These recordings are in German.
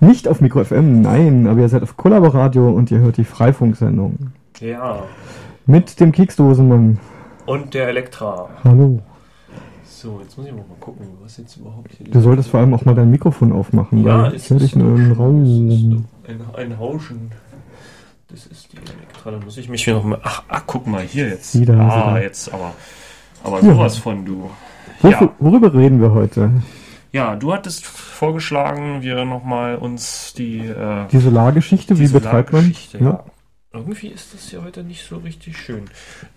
Nicht auf Mikro FM, nein, aber ihr seid auf Kollaboradio und ihr hört die Freifunksendung. Ja. Mit dem Keksdosenmann. Und der Elektra. Hallo. So, jetzt muss ich mal gucken, was jetzt überhaupt hier Du solltest vor allem auch mal dein Mikrofon aufmachen, Ja, weil ist ich höre dich nur im ist Raum. ein, ein Hauschen. Das ist die Elektra. Dann muss ich mich hier noch mal. Ach, ach guck mal hier jetzt. Wieder, ah, jetzt aber. Aber Ja. sowas von du. Ja. Worüber reden wir heute? Ja, du hattest vorgeschlagen, wir nochmal uns die. Äh, Die Solargeschichte, die wie betreibt man? Solargeschichte, Ja. Irgendwie ist das hier heute nicht so richtig schön.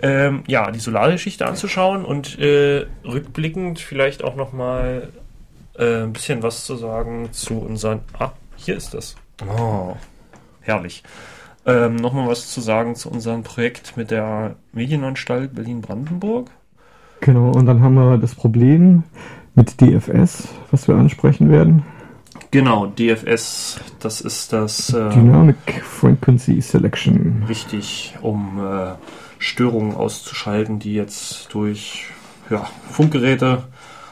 Ähm, ja, die Solargeschichte anzuschauen und äh, rückblickend vielleicht auch nochmal äh, ein bisschen was zu sagen zu unseren. Ah, hier ist das. Oh, herrlich. Ähm, nochmal was zu sagen zu unserem Projekt mit der Medienanstalt Berlin-Brandenburg. Genau, und dann haben wir das Problem mit DFS, was wir ansprechen werden. Genau, DFS, das ist das. Äh, Dynamic Frequency Selection. wichtig, um äh, Störungen auszuschalten, die jetzt durch ja, Funkgeräte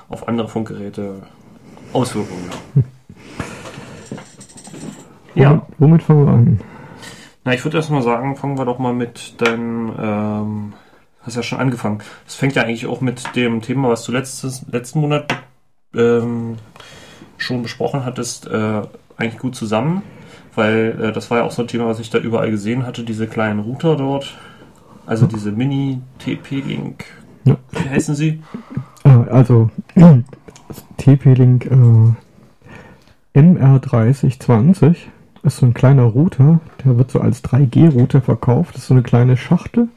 auf andere Funkgeräte Auswirkungen haben. Ja, Womit, womit fangen wir an? na, ich würde erst mal sagen, fangen wir doch mal mit deinem, ähm, hast ja schon angefangen. Es fängt ja eigentlich auch mit dem Thema, was du letztes, letzten Monat ähm, schon besprochen hattest, äh, eigentlich gut zusammen, weil äh, das war ja auch so ein Thema, was ich da überall gesehen hatte, diese kleinen Router dort, also diese Mini-TP-Link, Ja. wie heißen sie? Ah, Also TP-Link äh, MR3020 ist so ein kleiner Router, der wird so als 3G-Router verkauft. Das ist so eine kleine Schachtel, äh,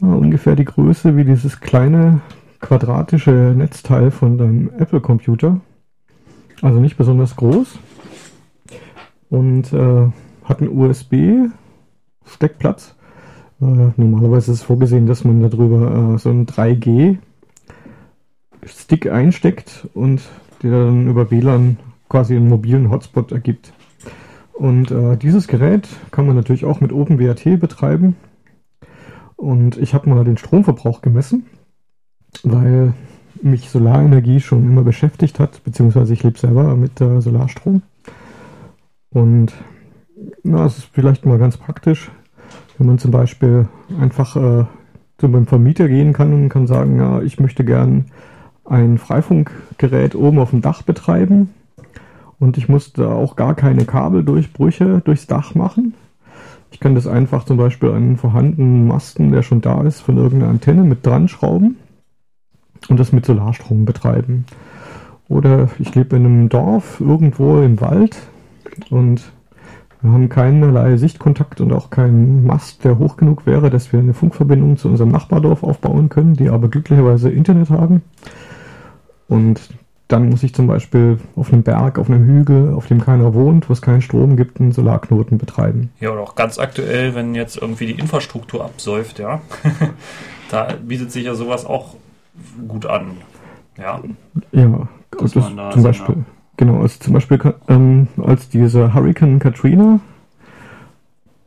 ungefähr die Größe wie dieses kleine quadratische Netzteil von deinem Apple-Computer. Also nicht besonders groß. Und äh, hat einen USB-Steckplatz. Äh, normalerweise ist es vorgesehen, dass man darüber äh, so einen 3G Stick einsteckt und der dann über WLAN quasi einen mobilen Hotspot ergibt. Und äh, dieses Gerät kann man natürlich auch mit OpenWRT betreiben. Und ich habe mal den Stromverbrauch gemessen, weil mich Solarenergie schon immer beschäftigt hat, beziehungsweise ich lebe selber mit äh, Solarstrom. Und na, es ist vielleicht mal ganz praktisch, wenn man zum Beispiel einfach äh, zu meinem Vermieter gehen kann und kann sagen, ja, ich möchte gern ein Freifunkgerät oben auf dem Dach betreiben und ich muss da auch gar keine Kabeldurchbrüche durchs Dach machen. Ich kann das einfach zum Beispiel an einen vorhandenen Masten, der schon da ist, von irgendeiner Antenne mit dran schrauben und das mit Solarstrom betreiben. Oder ich lebe in einem Dorf irgendwo im Wald und wir haben keinerlei Sichtkontakt und auch keinen Mast, der hoch genug wäre, dass wir eine Funkverbindung zu unserem Nachbardorf aufbauen können, die aber glücklicherweise Internet haben. Und dann muss ich zum Beispiel auf einem Berg, auf einem Hügel, auf dem keiner wohnt, wo es keinen Strom gibt, einen Solarknoten betreiben. Ja, oder auch ganz aktuell, wenn jetzt irgendwie die Infrastruktur absäuft, ja. da bietet sich ja sowas auch gut an. Ja. Ja, das da zum so Beispiel. eine- Genau, also zum Beispiel ähm, als diese Hurricane Katrina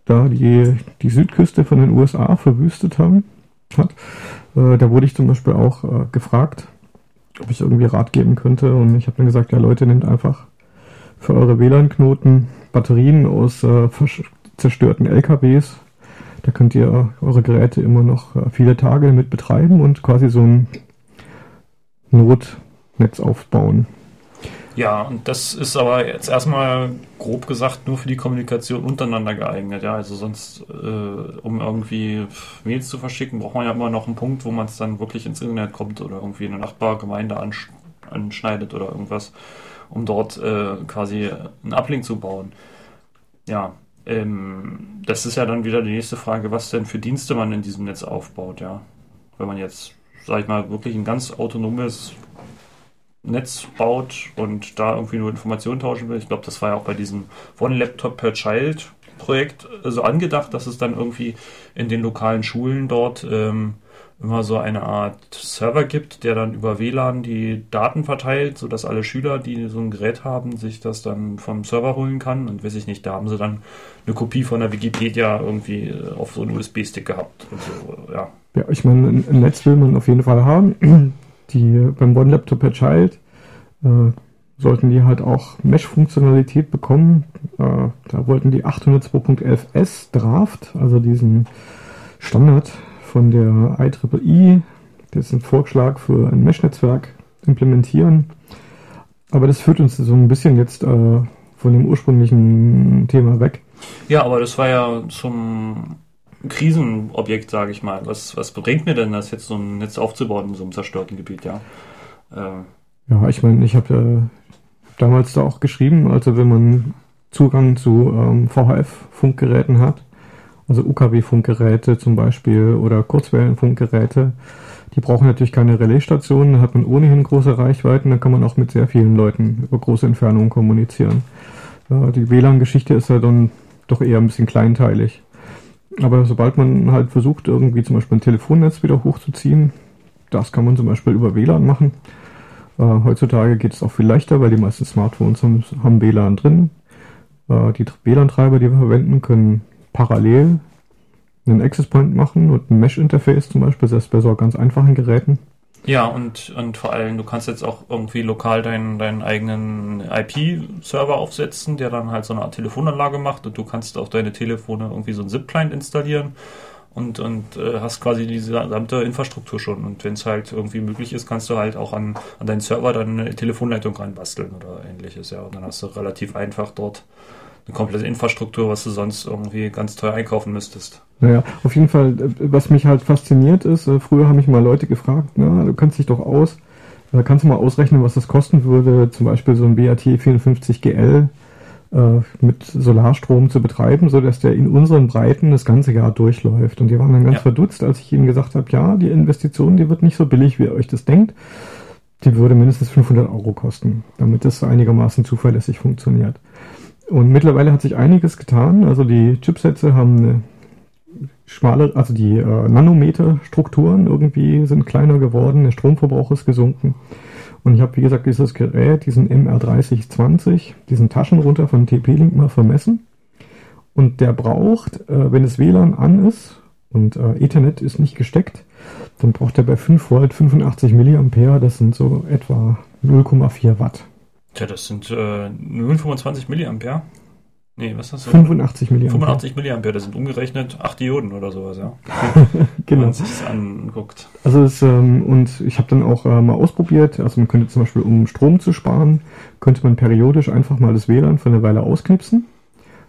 da die, die Südküste von den USA verwüstet haben, hat, äh, da wurde ich zum Beispiel auch äh, gefragt, ob ich irgendwie Rat geben könnte. Und ich habe dann gesagt, ja Leute, nehmt einfach für eure WLAN-Knoten Batterien aus äh, zerstörten LKWs. Da könnt ihr eure Geräte immer noch äh, viele Tage mit betreiben und quasi so ein Notnetz aufbauen. Ja, und das ist aber jetzt erstmal grob gesagt nur für die Kommunikation untereinander geeignet. Ja, also sonst, äh, um irgendwie Mails zu verschicken, braucht man ja immer noch einen Punkt, wo man es dann wirklich ins Internet kommt oder irgendwie eine Nachbargemeinde ansch anschneidet oder irgendwas, um dort äh, quasi einen Uplink zu bauen. Ja, ähm, das ist ja dann wieder die nächste Frage, was denn für Dienste man in diesem Netz aufbaut, ja. Wenn man jetzt, sag ich mal, wirklich ein ganz autonomes Netz baut und da irgendwie nur Informationen tauschen will. Ich glaube, das war ja auch bei diesem One Laptop per Child Projekt äh, so angedacht, dass es dann irgendwie in den lokalen Schulen dort ähm, immer so eine Art Server gibt, der dann über WLAN die Daten verteilt, sodass alle Schüler, die so ein Gerät haben, sich das dann vom Server holen kann. Und weiß ich nicht, da haben sie dann eine Kopie von der Wikipedia irgendwie äh, auf so einen USB-Stick gehabt so, ja. Ja, ich meine, ein ein Netz will man auf jeden Fall haben. Die beim One Laptop per Child, äh, sollten die halt auch Mesh-Funktionalität bekommen. Äh, da wollten die 802.11s Draft, also diesen Standard von der IEEE, das ist ein Vorschlag für ein Mesh-Netzwerk, implementieren. Aber das führt uns so ein bisschen jetzt äh, von dem ursprünglichen Thema weg. Ja, aber das war ja zum Krisenobjekt, sage ich mal. Was, was bringt mir denn das jetzt, so ein Netz aufzubauen in so einem zerstörten Gebiet, ja? Äh, ja, ich meine, ich habe äh, damals da auch geschrieben, also wenn man Zugang zu ähm, VHF-Funkgeräten hat, also UKW-Funkgeräte zum Beispiel oder Kurzwellenfunkgeräte, die brauchen natürlich keine Relaisstationen, da hat man ohnehin große Reichweiten, da kann man auch mit sehr vielen Leuten über große Entfernungen kommunizieren. Ja, die WLAN-Geschichte ist ja dann doch eher ein bisschen kleinteilig. Aber sobald man halt versucht, irgendwie zum Beispiel ein Telefonnetz wieder hochzuziehen, das kann man zum Beispiel über WLAN machen. Äh, heutzutage geht es auch viel leichter, weil die meisten Smartphones haben, haben WLAN drin. Äh, die WLAN-Treiber, die wir verwenden, können parallel einen Access Point machen und ein Mesh-Interface zum Beispiel, selbst bei so ganz einfachen Geräten. Ja, und, und vor allem, du kannst jetzt auch irgendwie lokal deinen, deinen eigenen IP-Server aufsetzen, der dann halt so eine Art Telefonanlage macht und du kannst auf deine Telefone irgendwie so einen ZIP-Client installieren und, und äh, hast quasi diese gesamte Infrastruktur schon. Und wenn es halt irgendwie möglich ist, kannst du halt auch an, an deinen Server dann eine Telefonleitung reinbasteln oder ähnliches, ja. Und dann hast du relativ einfach dort eine komplette Infrastruktur, was du sonst irgendwie ganz teuer einkaufen müsstest. Naja, auf jeden Fall, äh, was mich halt fasziniert ist, äh, früher haben mich mal Leute gefragt, na, du kannst dich doch aus, äh, kannst du mal ausrechnen, was das kosten würde, zum Beispiel so ein BAT 54GL äh, mit Solarstrom zu betreiben, so dass der in unseren Breiten das ganze Jahr durchläuft. Und die waren dann ganz ja. verdutzt, als ich ihnen gesagt habe, ja, die Investition, die wird nicht so billig, wie ihr euch das denkt. Die würde mindestens 500 Euro kosten, damit das einigermaßen zuverlässig funktioniert. Und mittlerweile hat sich einiges getan. Also die Chipsätze haben eine schmale, also die äh, Nanometer-Strukturen irgendwie sind kleiner geworden, der Stromverbrauch ist gesunken. Und ich habe, wie gesagt, dieses Gerät, diesen MR3020, diesen Taschenrunter von TP-Link mal vermessen. Und der braucht, äh, wenn das WLAN an ist und äh, Ethernet ist nicht gesteckt, dann braucht er bei 5 Volt 85 Milliampere, das sind so etwa 0,4 Watt. Tja, das sind äh, 0,25 Milliampere. Nee, was ist das? 85 Milliampere. 85 Milliampere, das sind umgerechnet 8 Dioden oder sowas, ja. genau. Wenn man sich das anguckt. Also es, ähm, und ich habe dann auch äh, mal ausprobiert, also man könnte zum Beispiel, um Strom zu sparen, könnte man periodisch einfach mal das WLAN für eine Weile ausknipsen.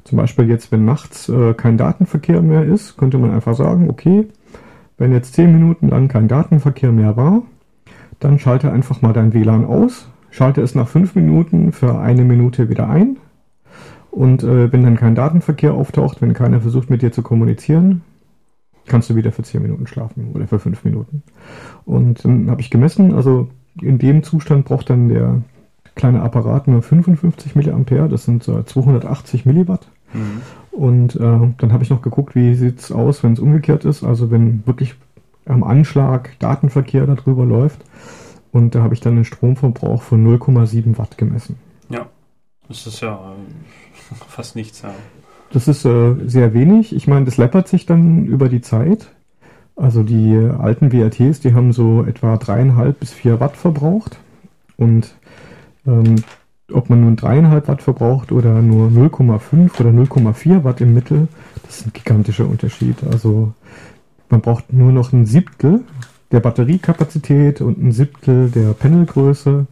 Zum Beispiel jetzt, wenn nachts äh, kein Datenverkehr mehr ist, könnte man einfach sagen, okay, wenn jetzt 10 Minuten lang kein Datenverkehr mehr war, dann schalte einfach mal dein WLAN aus, schalte es nach fünf Minuten für eine Minute wieder ein. Und äh, wenn dann kein Datenverkehr auftaucht, wenn keiner versucht mit dir zu kommunizieren, kannst du wieder für zehn Minuten schlafen oder für fünf Minuten. Und dann habe ich gemessen, also in dem Zustand braucht dann der kleine Apparat nur 55 Milliampere, das sind so 280 Milliwatt. Mhm. Und äh, dann habe ich noch geguckt, wie sieht es aus, wenn es umgekehrt ist, also wenn wirklich am Anschlag Datenverkehr darüber läuft. Und da habe ich dann einen Stromverbrauch von 0,7 Watt gemessen. Ja, das ist ja äh, fast nichts, ja. Das ist äh, sehr wenig. Ich meine, das läppert sich dann über die Zeit. Also die alten WRTs, die haben so etwa dreieinhalb bis vier Watt verbraucht. Und ähm, ob man nun dreieinhalb Watt verbraucht oder nur 0,5 oder 0,4 Watt im Mittel, das ist ein gigantischer Unterschied. Also man braucht nur noch ein Siebtel der Batteriekapazität und ein Siebtel der Panelgröße,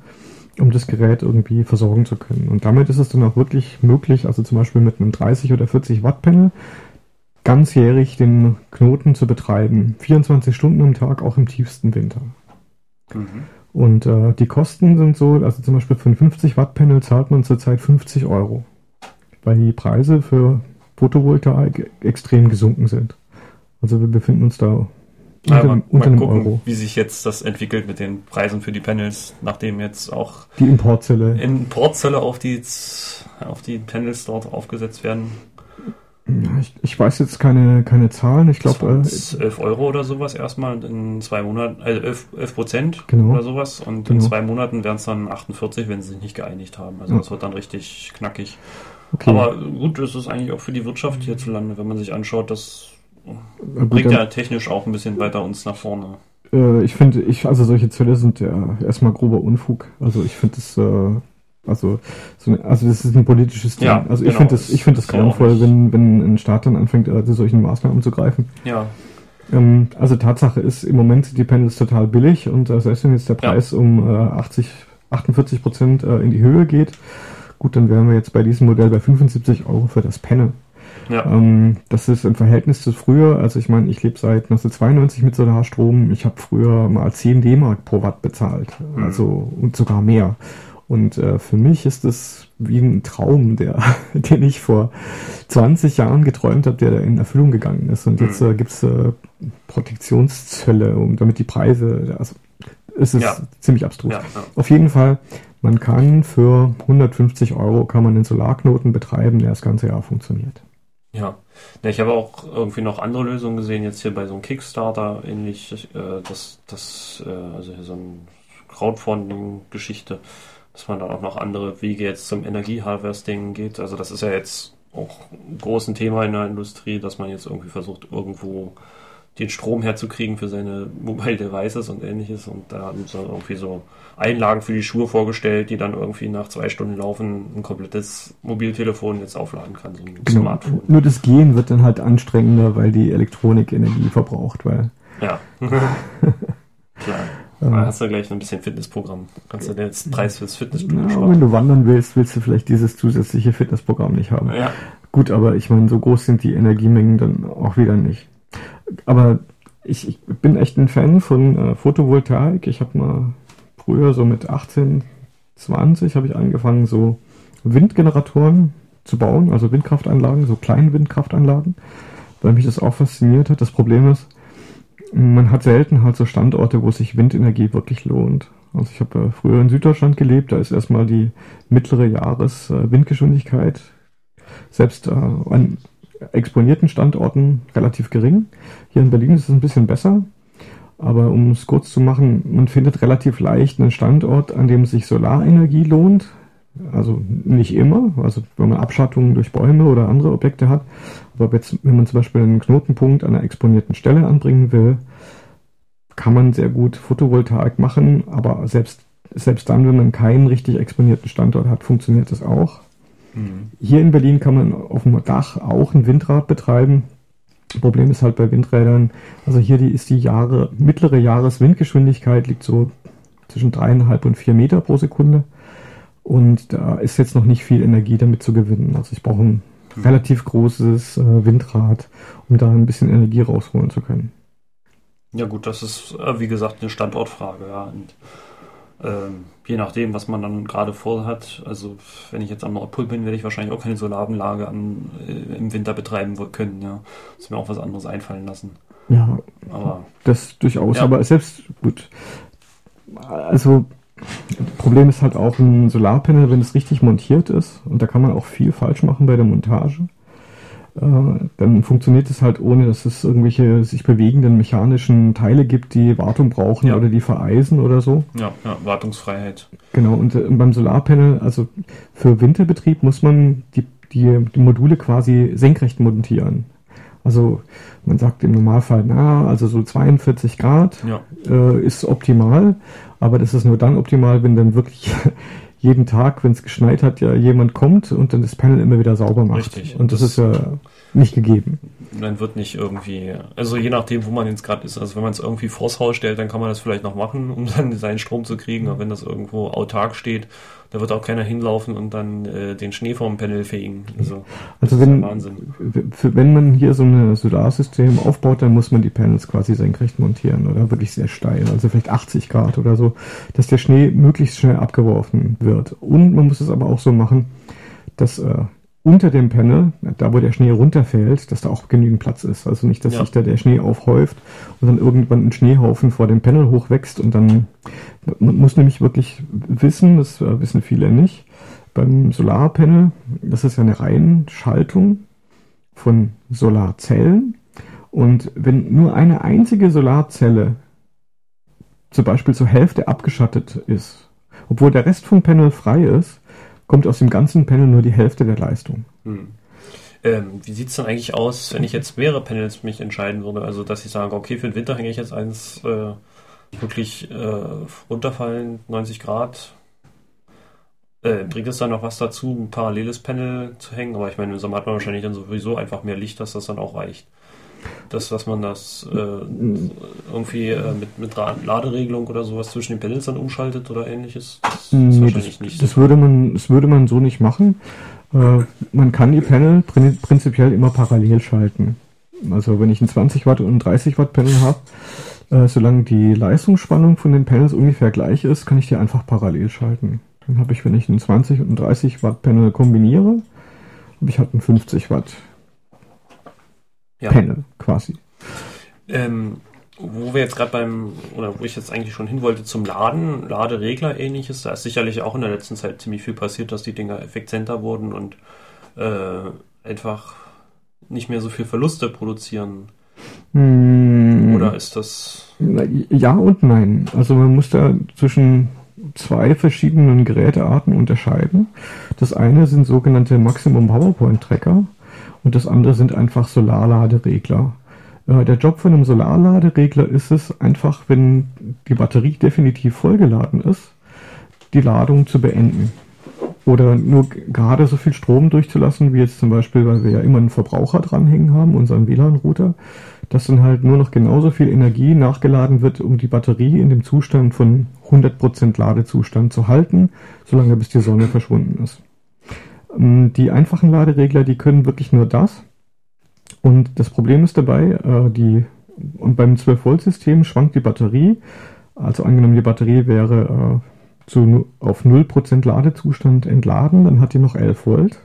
um das Gerät irgendwie versorgen zu können. Und damit ist es dann auch wirklich möglich, also zum Beispiel mit einem 30 oder 40 Watt Panel, ganzjährig den Knoten zu betreiben. 24 Stunden am Tag, auch im tiefsten Winter. Mhm. Und äh, die Kosten sind so, also zum Beispiel für ein 50 Watt Panel zahlt man zurzeit 50 Euro, weil die Preise für Photovoltaik extrem gesunken sind. Also wir befinden uns da unter, ja, mal, unter mal gucken, Euro. wie sich jetzt das entwickelt mit den Preisen für die Panels, nachdem jetzt auch die Importzelle, Importzelle auf die, auf die Panels dort aufgesetzt werden. Ich, ich, weiß jetzt keine, keine Zahlen. Ich glaube. Äh, 11 Euro oder sowas erstmal in zwei Monaten, also 11, 11 Prozent genau. oder sowas. Und genau. in zwei Monaten wären es dann 48, wenn sie sich nicht geeinigt haben. Also ja. das wird dann richtig knackig. Okay. Aber gut, das ist eigentlich auch für die Wirtschaft hierzulande, wenn man sich anschaut, dass Bringt ja technisch auch ein bisschen weiter uns nach vorne. Äh, ich finde, ich, also solche Zölle sind ja erstmal grober Unfug. Also ich finde es, äh, Also, so eine, also das ist ein politisches Ding. Ja, also ich genau, finde das, ich finde das ja grauenvoll, wenn, wenn ein Staat dann anfängt, äh, zu solchen Maßnahmen zu greifen. Ja, Ähm, also Tatsache ist, im Moment sind die Panels total billig und äh, selbst wenn jetzt der Ja. Preis um äh, 80, 48 Prozent äh, in die Höhe geht, gut, dann wären wir jetzt bei diesem Modell bei 75 Euro für das Panel. Ja, Ähm, das ist im Verhältnis zu früher, also ich meine, ich lebe seit 1992 mit Solarstrom, ich habe früher mal 10 D-Mark pro Watt bezahlt, Mhm. also und sogar mehr. Und äh, für mich ist das wie ein Traum, der, den ich vor 20 Jahren geträumt habe, der da in Erfüllung gegangen ist. Und jetzt Mhm. äh, gibt's äh, Protektionszölle, um damit die Preise, also es ist Ja. ziemlich abstrus. ja, ja. Auf jeden Fall, man kann für 150 Euro kann man einen Solarknoten betreiben, der das ganze Jahr funktioniert. Ja. ja, ich habe auch irgendwie noch andere Lösungen gesehen, jetzt hier bei so einem Kickstarter ähnlich, äh, das, das, äh, also hier so ein Crowdfunding-Geschichte, dass man dann auch noch andere Wege jetzt zum Energieharvesting geht. Also das ist ja jetzt auch ein großes Thema in der Industrie, dass man jetzt irgendwie versucht, irgendwo den Strom herzukriegen für seine Mobile Devices und ähnliches. Und da haben sie irgendwie so Einlagen für die Schuhe vorgestellt, die dann irgendwie nach zwei Stunden Laufen ein komplettes Mobiltelefon jetzt aufladen kann, so ein Genau. Smartphone. Nur das Gehen wird dann halt anstrengender, weil die Elektronik Energie verbraucht, weil Ja. Klar. ähm, Da hast du gleich ein bisschen Fitnessprogramm. Kannst du dir jetzt Preis fürs Fitnessstudio na, sparen. wenn du wandern willst, willst du vielleicht dieses zusätzliche Fitnessprogramm nicht haben. Ja. Gut, aber ich meine, so groß sind die Energiemengen dann auch wieder nicht. Aber ich, ich bin echt ein Fan von äh, Photovoltaik. Ich habe mal früher so mit 18, 20 habe ich angefangen, so Windgeneratoren zu bauen, also Windkraftanlagen, so kleine Windkraftanlagen, weil mich das auch fasziniert hat. Das Problem ist, man hat selten halt so Standorte, wo sich Windenergie wirklich lohnt. Also ich habe äh, früher in Süddeutschland gelebt, da ist erstmal die mittlere Jahreswindgeschwindigkeit selbst äh, an exponierten Standorten relativ gering. Hier in Berlin ist es ein bisschen besser. Aber um es kurz zu machen, man findet relativ leicht einen Standort, an dem sich Solarenergie lohnt. Also nicht immer, also wenn man Abschattungen durch Bäume oder andere Objekte hat. Aber jetzt, wenn man zum Beispiel einen Knotenpunkt an einer exponierten Stelle anbringen will, kann man sehr gut Photovoltaik machen. Aber selbst, selbst dann, wenn man keinen richtig exponierten Standort hat, funktioniert das auch. Hier in Berlin kann man auf dem Dach auch ein Windrad betreiben. Problem ist halt bei Windrädern, also hier die ist die Jahre, mittlere Jahreswindgeschwindigkeit liegt so zwischen dreieinhalb und vier Meter pro Sekunde. Und da ist jetzt noch nicht viel Energie damit zu gewinnen. Also ich brauche ein relativ großes äh, Windrad, um da ein bisschen Energie rausholen zu können. Ja gut, das ist äh, wie gesagt eine Standortfrage, ja. Und ähm, je nachdem, was man dann gerade vorhat, also wenn ich jetzt am Nordpol bin, werde ich wahrscheinlich auch keine Solaranlage am, äh, im Winter betreiben können, ja. Muss mir auch was anderes einfallen lassen. Ja, Aber Das durchaus, Ja. aber selbst gut. Also Problem ist halt auch ein Solarpanel, wenn es richtig montiert ist, und da kann man auch viel falsch machen bei der Montage, dann funktioniert es halt ohne, dass es irgendwelche sich bewegenden mechanischen Teile gibt, die Wartung brauchen Ja. oder die vereisen oder so. ja, ja Wartungsfreiheit. Genau, und äh, beim Solarpanel, also für Winterbetrieb muss man die, die, die Module quasi senkrecht montieren. Also man sagt im Normalfall, na, also so 42 Grad Ja, äh, ist optimal, aber das ist nur dann optimal, wenn dann wirklich jeden Tag, wenn es geschneit hat, ja jemand kommt und dann das Panel immer wieder sauber macht. Richtig. Und das, Das- ist ja nicht gegeben. Dann wird nicht irgendwie, also je nachdem, wo man jetzt gerade ist, also wenn man es irgendwie vors Haus stellt, dann kann man das vielleicht noch machen, um dann seinen Strom zu kriegen, aber wenn das irgendwo autark steht, da wird auch keiner hinlaufen und dann äh, den Schnee vom Panel fegen. Also, Also wenn, Wahnsinn. wenn man hier so ein Solarsystem aufbaut, dann muss man die Panels quasi senkrecht montieren oder wirklich sehr steil, also vielleicht 80 Grad oder so, dass der Schnee möglichst schnell abgeworfen wird. Und man muss es aber auch so machen, dass äh, unter dem Panel, da wo der Schnee runterfällt, dass da auch genügend Platz ist. Also nicht, dass Ja. sich da der Schnee aufhäuft und dann irgendwann ein Schneehaufen vor dem Panel hochwächst und dann man muss nämlich wirklich wissen, das äh, wissen viele nicht, beim Solarpanel, das ist ja eine Reihenschaltung von Solarzellen und wenn nur eine einzige Solarzelle zum Beispiel zur Hälfte abgeschattet ist, obwohl der Rest vom Panel frei ist, kommt aus dem ganzen Panel nur die Hälfte der Leistung. Hm. Ähm, wie sieht's denn eigentlich aus, wenn ich jetzt mehrere Panels mich entscheiden würde? Also, dass ich sage, okay, für den Winter hänge ich jetzt eins äh, wirklich äh, runterfallen, 90 Grad. Äh, bringt es dann noch was dazu, ein paralleles Panel zu hängen? Aber ich meine, im Sommer hat man wahrscheinlich dann sowieso einfach mehr Licht, dass das dann auch reicht. Das, was man das äh, irgendwie äh, mit, mit Laderegelung oder sowas zwischen den Panels dann umschaltet oder ähnliches, das nee, das, nicht. Das würde, man, das würde man so nicht machen. Äh, man kann die Panel prinzipiell immer parallel schalten. Also wenn ich ein 20 Watt und ein 30 Watt Panel habe, äh, solange die Leistungsspannung von den Panels ungefähr gleich ist, kann ich die einfach parallel schalten. Dann habe ich, wenn ich ein 20 und ein 30 Watt Panel kombiniere, habe ich halt ein 50 Watt ja. Panel quasi. Ähm, wo wir jetzt gerade beim, oder wo ich jetzt eigentlich schon hin wollte, zum Laden, Laderegler ähnliches, da ist sicherlich auch in der letzten Zeit ziemlich viel passiert, dass die Dinger effizienter wurden und äh, einfach nicht mehr so viel Verluste produzieren. Hm. Oder ist das. Ja und nein. Also man muss da zwischen zwei verschiedenen Gerätearten unterscheiden. Das eine sind sogenannte Maximum PowerPoint Tracker und das andere sind einfach Solarladeregler. Äh, der Job von einem Solarladeregler ist es einfach, wenn die Batterie definitiv vollgeladen ist, die Ladung zu beenden oder nur gerade so viel Strom durchzulassen, wie jetzt zum Beispiel, weil wir ja immer einen Verbraucher dranhängen haben, unseren WLAN-Router, dass dann halt nur noch genauso viel Energie nachgeladen wird, um die Batterie in dem Zustand von 100% Ladezustand zu halten, solange bis die Sonne verschwunden ist. Ähm, die einfachen Laderegler, die können wirklich nur das. Und das Problem ist dabei, äh, die, und beim 12-Volt-System schwankt die Batterie. Also angenommen, die Batterie wäre äh, zu, auf 0% Ladezustand entladen, dann hat die noch 11 Volt,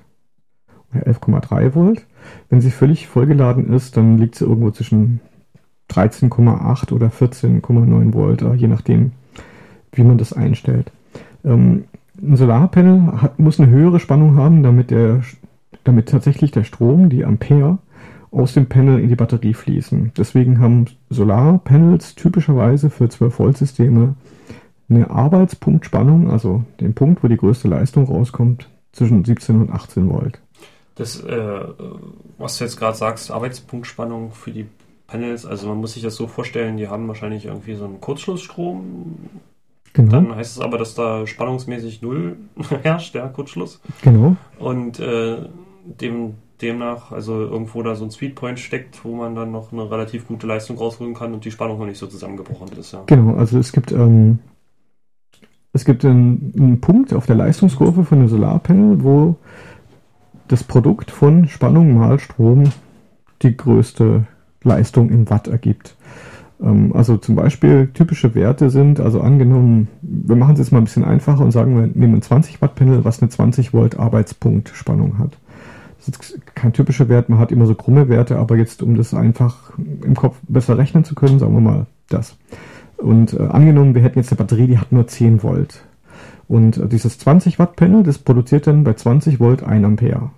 11,3 Volt. Wenn sie völlig vollgeladen ist, dann liegt sie irgendwo zwischen 13,8 oder 14,9 Volt, äh, je nachdem, wie man das einstellt. Ähm, ein Solarpanel hat, muss eine höhere Spannung haben, damit, der, damit tatsächlich der Strom, die Ampere, aus dem Panel in die Batterie fließen. Deswegen haben Solarpanels typischerweise für 12 Volt Systeme eine Arbeitspunktspannung, also den Punkt, wo die größte Leistung rauskommt, zwischen 17 und 18 Volt. Das, äh, was du jetzt gerade sagst, Arbeitspunktspannung für die Panels, also man muss sich das so vorstellen, die haben wahrscheinlich irgendwie so einen Kurzschlussstrom. Genau. Dann heißt es aber, dass da spannungsmäßig null herrscht, der Kurzschluss. Genau. Und äh, dem, demnach, also irgendwo da so ein Sweetpoint steckt, wo man dann noch eine relativ gute Leistung rausholen kann und die Spannung noch nicht so zusammengebrochen ist. Ja. Genau, also es gibt ähm, es gibt einen, einen Punkt auf der Leistungskurve von einem Solarpanel, wo das Produkt von Spannung mal Strom die größte Leistung in Watt ergibt. Ähm, also zum Beispiel typische Werte sind, also angenommen, wir machen es jetzt mal ein bisschen einfacher und sagen, wir nehmen ein 20 Watt Panel, was eine 20 Volt Arbeitspunkt Spannung hat. Das ist kein typischer Wert, man hat immer so krumme Werte, aber jetzt, um das einfach im Kopf besser rechnen zu können, sagen wir mal das. Und äh, angenommen, wir hätten jetzt eine Batterie, die hat nur 10 Volt. Und äh, dieses 20 Watt Panel, das produziert dann bei 20 Volt 1 Ampere.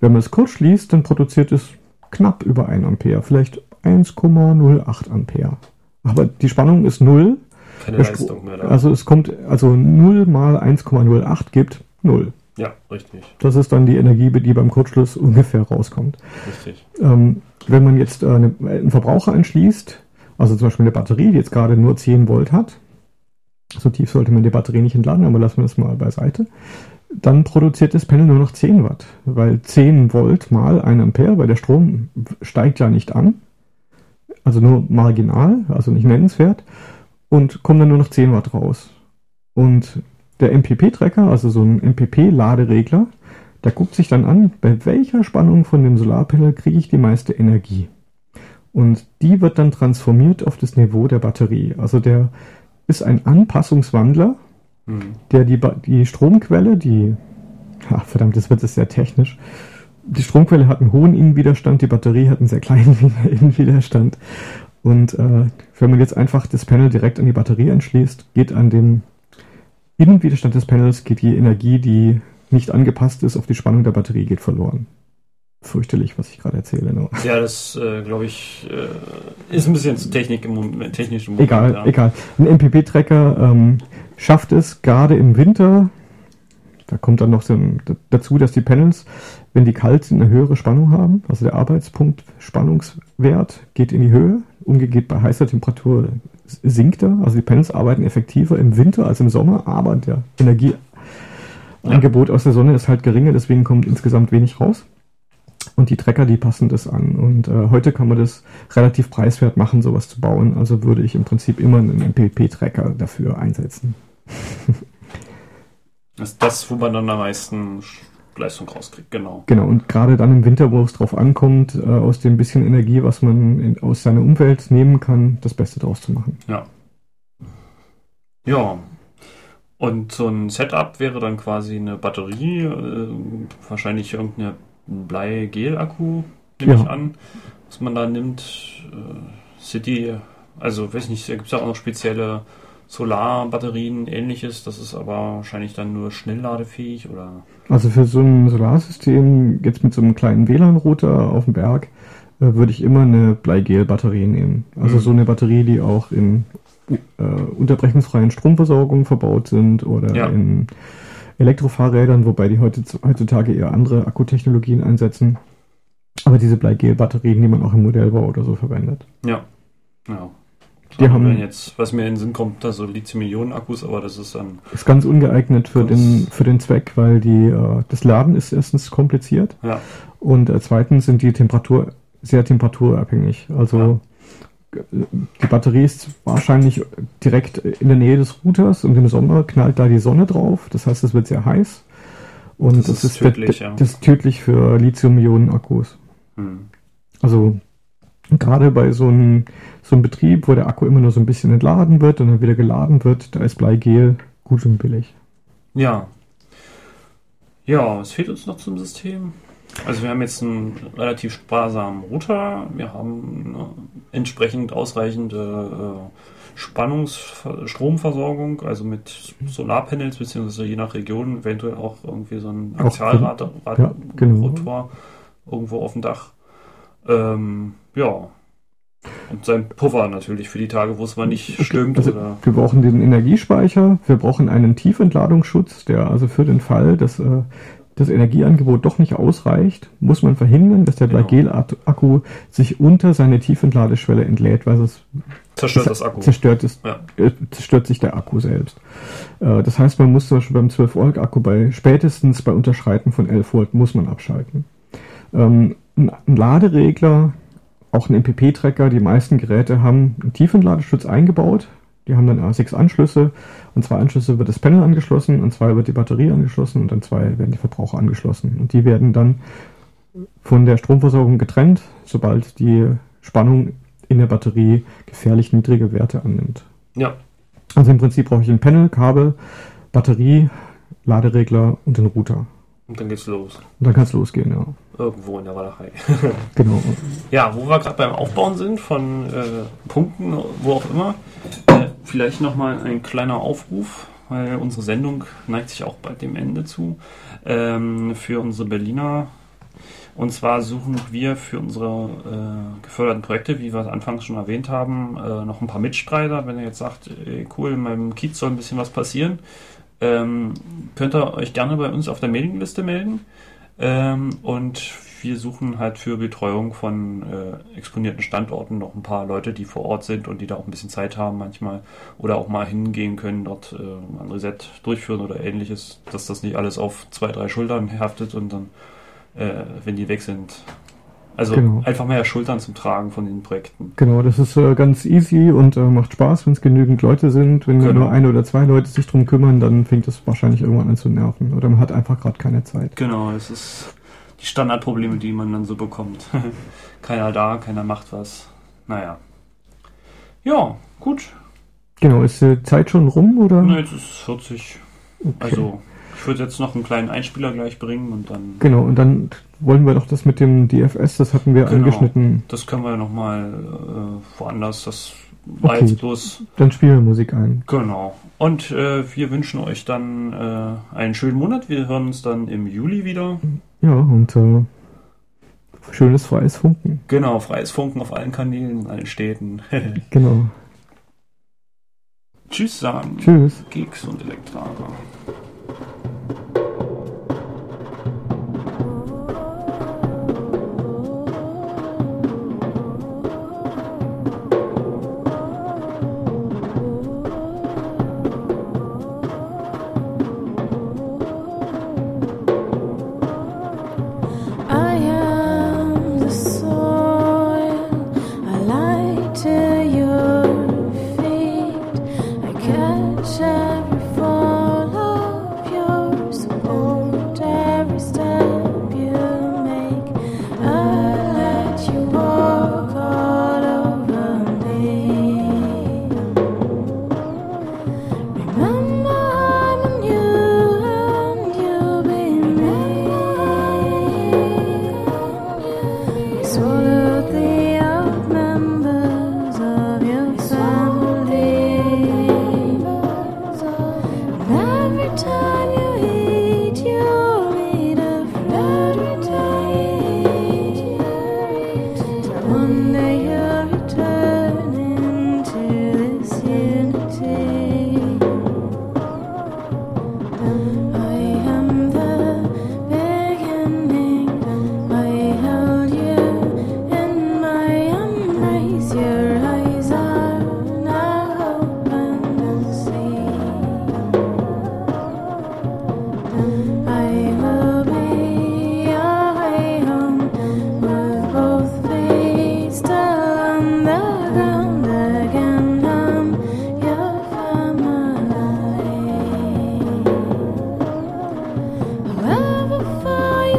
Wenn man es kurz schließt, dann produziert es knapp über 1 Ampere, vielleicht 1,08 Ampere. Aber die Spannung ist 0. Keine Leistung mehr. Da. Also es kommt, also 0 mal 1,08 gibt 0. Ja, richtig. Das ist dann die Energie, die beim Kurzschluss ungefähr rauskommt. Richtig. Ähm, wenn man jetzt äh, eine, einen Verbraucher anschließt, also zum Beispiel eine Batterie, die jetzt gerade nur 10 Volt hat. So tief sollte man die Batterie nicht entladen, aber lassen wir das mal beiseite. Dann produziert das Panel nur noch 10 Watt, weil 10 Volt mal 1 Ampere, weil der Strom steigt ja nicht an, also nur marginal, also nicht nennenswert, und kommen dann nur noch 10 Watt raus. Und der MPP-Tracker, also so ein MPP-Laderegler, der guckt sich dann an, bei welcher Spannung von dem Solarpanel kriege ich die meiste Energie. Und die wird dann transformiert auf das Niveau der Batterie. Also der ist ein Anpassungswandler, mhm. der die, die Stromquelle, die, ach verdammt, das wird es sehr technisch. Die Stromquelle hat einen hohen Innenwiderstand, die Batterie hat einen sehr kleinen Innenwiderstand. Und äh, wenn man jetzt einfach das Panel direkt an die Batterie anschließt, geht an dem Innenwiderstand des Panels geht die Energie, die nicht angepasst ist auf die Spannung der Batterie, geht verloren fürchterlich, was ich gerade erzähle. Nur. Ja, das äh, glaube ich äh, ist ein bisschen zu Technik im Moment, technisch im Moment. Egal, ja. egal. Ein MPP-Tracker ähm, schafft es gerade im Winter. Da kommt dann noch so dazu, dass die Panels, wenn die kalt sind, eine höhere Spannung haben. Also der Arbeitspunkt Spannungswert geht in die Höhe. Umgekehrt bei heißer Temperatur sinkt er. Also die Panels arbeiten effektiver im Winter als im Sommer, aber der Energie Ja. Aus der Sonne ist halt geringer, deswegen kommt insgesamt wenig raus. Und die Trecker, die passen das an. Und äh, heute kann man das relativ preiswert machen, sowas zu bauen. Also würde ich im Prinzip immer einen MPP-Trecker dafür einsetzen. das ist das, wo man dann am meisten Leistung rauskriegt, genau. Genau, und gerade dann im Winter, wo es drauf ankommt, äh, aus dem bisschen Energie, was man in, aus seiner Umwelt nehmen kann, das Beste draus zu machen. Ja. Ja. Und so ein Setup wäre dann quasi eine Batterie, äh, wahrscheinlich irgendeine Blei-Gel-Akku, nehme ja. ich an, was man da nimmt. Äh, City, also weiß nicht, da gibt es ja auch noch spezielle Solarbatterien, ähnliches. Das ist aber wahrscheinlich dann nur schnellladefähig oder. Also für so ein Solarsystem, jetzt mit so einem kleinen WLAN-Router auf dem Berg, äh, würde ich immer eine Bleigel-Batterie nehmen. Also mhm. so eine Batterie, die auch in äh, unterbrechungsfreien Stromversorgung verbaut sind oder ja. in Elektrofahrrädern, wobei die heute, heutzutage eher andere Akkutechnologien einsetzen. Aber diese Bleigel-Batterien, die man auch im Modellbau oder so verwendet. Ja. Ja. Die haben wenn jetzt, was mir in den Sinn kommt, da so Lithium-Ionen-Akkus, aber das ist dann. Ist ganz ungeeignet für den, für den Zweck, weil die, äh, das Laden ist erstens kompliziert. Ja. Und äh, zweitens sind die Temperatur sehr temperaturabhängig. Also ja. die Batterie ist wahrscheinlich direkt in der Nähe des Routers und im Sommer knallt da die Sonne drauf. Das heißt, es wird sehr heiß. Und das, das ist, tödlich, ja. das ist tödlich für Lithium-Ionen-Akkus. Hm. Also gerade bei so einem, so einem Betrieb, wo der Akku immer nur so ein bisschen entladen wird und dann wieder geladen wird, da ist Bleigel gut und billig. Ja. Ja, was fehlt uns noch zum System? Also wir haben jetzt einen relativ sparsamen Router, wir haben eine entsprechend ausreichende äh, Spannungsstromversorgung, also mit Solarpanels, beziehungsweise je nach Region eventuell auch irgendwie so ein Axialrotor ja, genau. irgendwo auf dem Dach. Ähm, ja. Und sein Puffer natürlich für die Tage, wo es mal nicht okay. stimmt. Also oder wir brauchen den Energiespeicher, wir brauchen einen Tiefentladungsschutz, der also für den Fall, dass äh, das Energieangebot doch nicht ausreicht, muss man verhindern, dass der genau. Bleigel-Akku sich unter seine Tiefentladeschwelle entlädt, weil es zerstört das Akku. Zerstört, ist, ja. äh, zerstört sich der Akku selbst. Äh, das heißt, man muss zum Beispiel beim 12-Volt-Akku bei spätestens bei Unterschreiten von 11 Volt muss man abschalten. Ähm, ein Laderegler auch ein MPP-Tracker. Die meisten Geräte haben einen Tiefentladeschutz eingebaut. Die haben dann sechs Anschlüsse. Und zwei Anschlüsse wird das Panel angeschlossen und zwei wird die Batterie angeschlossen und dann zwei werden die Verbraucher angeschlossen. Und die werden dann von der Stromversorgung getrennt, sobald die Spannung in der Batterie gefährlich niedrige Werte annimmt. Ja. Also im Prinzip brauche ich ein Panel, Kabel, Batterie, Laderegler und den Router. Und dann geht's los. Und dann kann es losgehen, ja. Irgendwo in der Walachei. genau. Ja, wo wir gerade beim Aufbauen sind von äh, Punkten, wo auch immer, äh, vielleicht nochmal ein kleiner Aufruf, weil unsere Sendung neigt sich auch bald dem Ende zu, ähm, für unsere Berliner. Und zwar suchen wir für unsere äh, geförderten Projekte, wie wir es anfangs schon erwähnt haben, äh, noch ein paar Mitstreiter. Wenn ihr jetzt sagt, ey, cool, in meinem Kiez soll ein bisschen was passieren, ähm, könnt ihr euch gerne bei uns auf der Mailingliste melden. Ähm, und wir suchen halt für Betreuung von äh, exponierten Standorten noch ein paar Leute, die vor Ort sind und die da auch ein bisschen Zeit haben manchmal oder auch mal hingehen können, dort äh, ein Reset durchführen oder ähnliches, dass das nicht alles auf zwei, drei Schultern haftet und dann, äh, wenn die weg sind, also genau. einfach mehr Schultern zum Tragen von den Projekten. Genau, das ist äh, ganz easy und äh, macht Spaß, wenn es genügend Leute sind. Wenn genau. nur ein oder zwei Leute sich drum kümmern, dann fängt es wahrscheinlich irgendwann an zu nerven. Oder man hat einfach gerade keine Zeit. Genau, das ist die Standardprobleme, die man dann so bekommt. keiner da, keiner macht was. Naja. Ja, gut. Genau, ist die Zeit schon rum, oder? Ne, jetzt ist 40. Okay. Also ich würde jetzt noch einen kleinen Einspieler gleich bringen und dann. Genau, und dann wollen wir doch das mit dem DFS, das hatten wir genau, angeschnitten. Das können wir nochmal äh, woanders. Das war okay, jetzt bloß. Dann spielen wir Musik ein. Genau. Und äh, wir wünschen euch dann äh, einen schönen Monat. Wir hören uns dann im Juli wieder. Ja, und äh, schönes freies Funken. Genau, freies Funken auf allen Kanälen, in allen Städten. genau. Tschüss sagen. Tschüss. Geeks und Elektraner. swallow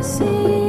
see.